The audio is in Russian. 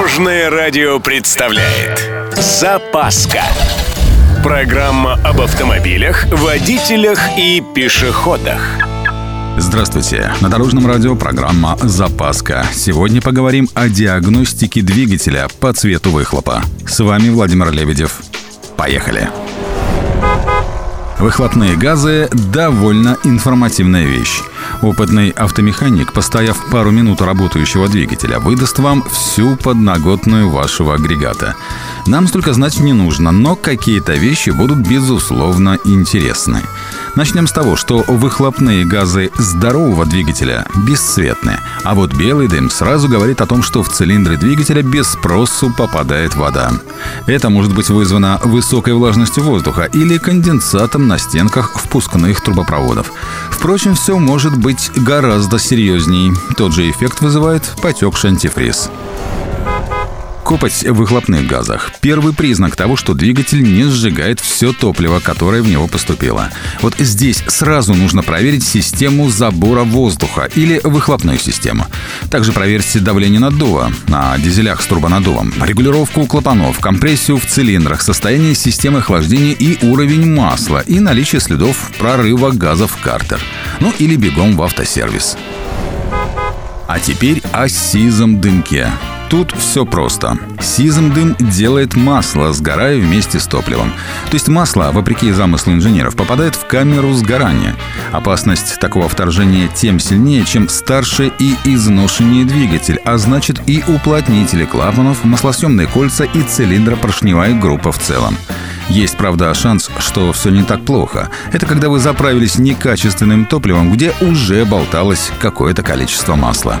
Дорожное радио представляет Запаска Программа об автомобилях, водителях и пешеходах Здравствуйте! На Дорожном радио программа «Запаска». Сегодня поговорим о диагностике двигателя по цвету выхлопа. С вами Владимир Лебедев. Поехали! Выхлопные газы – довольно информативная вещь. Опытный автомеханик, постояв пару минут работающего двигателя, выдаст вам всю подноготную вашего агрегата. Нам столько знать не нужно, но какие-то вещи будут безусловно интересны. Начнем с того, что выхлопные газы здорового двигателя бесцветны, а вот белый дым сразу говорит о том, что в цилиндры двигателя без спросу попадает вода. Это может быть вызвано высокой влажностью воздуха или конденсатом на стенках впускных трубопроводов. Впрочем, все может быть гораздо серьезней. Тот же эффект вызывает потекший антифриз. Копоть в выхлопных газах – первый признак того, что двигатель не сжигает все топливо, которое в него поступило. Вот здесь сразу нужно проверить систему забора воздуха или выхлопную систему. Также проверьте давление наддува на дизелях с турбонаддувом, регулировку клапанов, компрессию в цилиндрах, состояние системы охлаждения и уровень масла и наличие следов прорыва газов в картер. Ну или бегом в автосервис. А теперь о сизом дымке. Тут все просто. Сизм дым делает масло, сгорая вместе с топливом. То есть масло, вопреки замыслу инженеров, попадает в камеру сгорания. Опасность такого вторжения тем сильнее, чем старше и изношеннее двигатель, а значит и уплотнители клапанов, маслосъемные кольца и цилиндропоршневая группа в целом. Есть, правда, шанс, что все не так плохо. Это когда вы заправились некачественным топливом, где уже болталось какое-то количество масла.